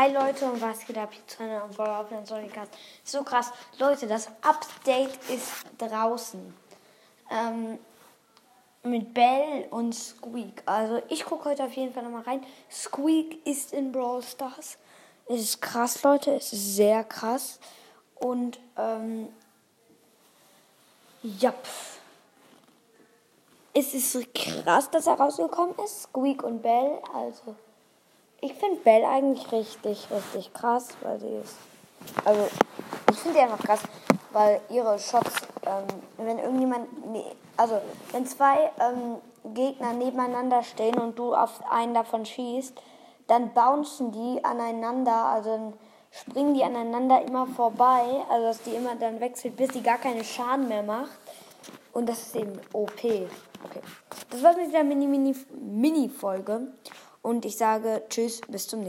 Hi Leute und was geht ab? Hier einer und auf den Podcast. So krass. Leute, das Update ist draußen. Ähm, mit Bell und Squeak. Also ich gucke heute auf jeden Fall nochmal rein. Squeak ist in Brawl Stars. Es ist krass, Leute. Es ist sehr krass. Und ähm, ja. Es ist krass, dass er rausgekommen ist. Squeak und Bell. Also ich finde Belle eigentlich richtig, richtig krass, weil sie ist. Also, ich finde sie einfach krass, weil ihre Shots, ähm, wenn irgendjemand. Nee, also, wenn zwei ähm, Gegner nebeneinander stehen und du auf einen davon schießt, dann bouncen die aneinander, also dann springen die aneinander immer vorbei, also dass die immer dann wechselt, bis die gar keine Schaden mehr macht. Und das ist eben OP. Okay. Das war's mit der Mini-Mini-Mini-Folge. Und ich sage Tschüss, bis zum nächsten Mal.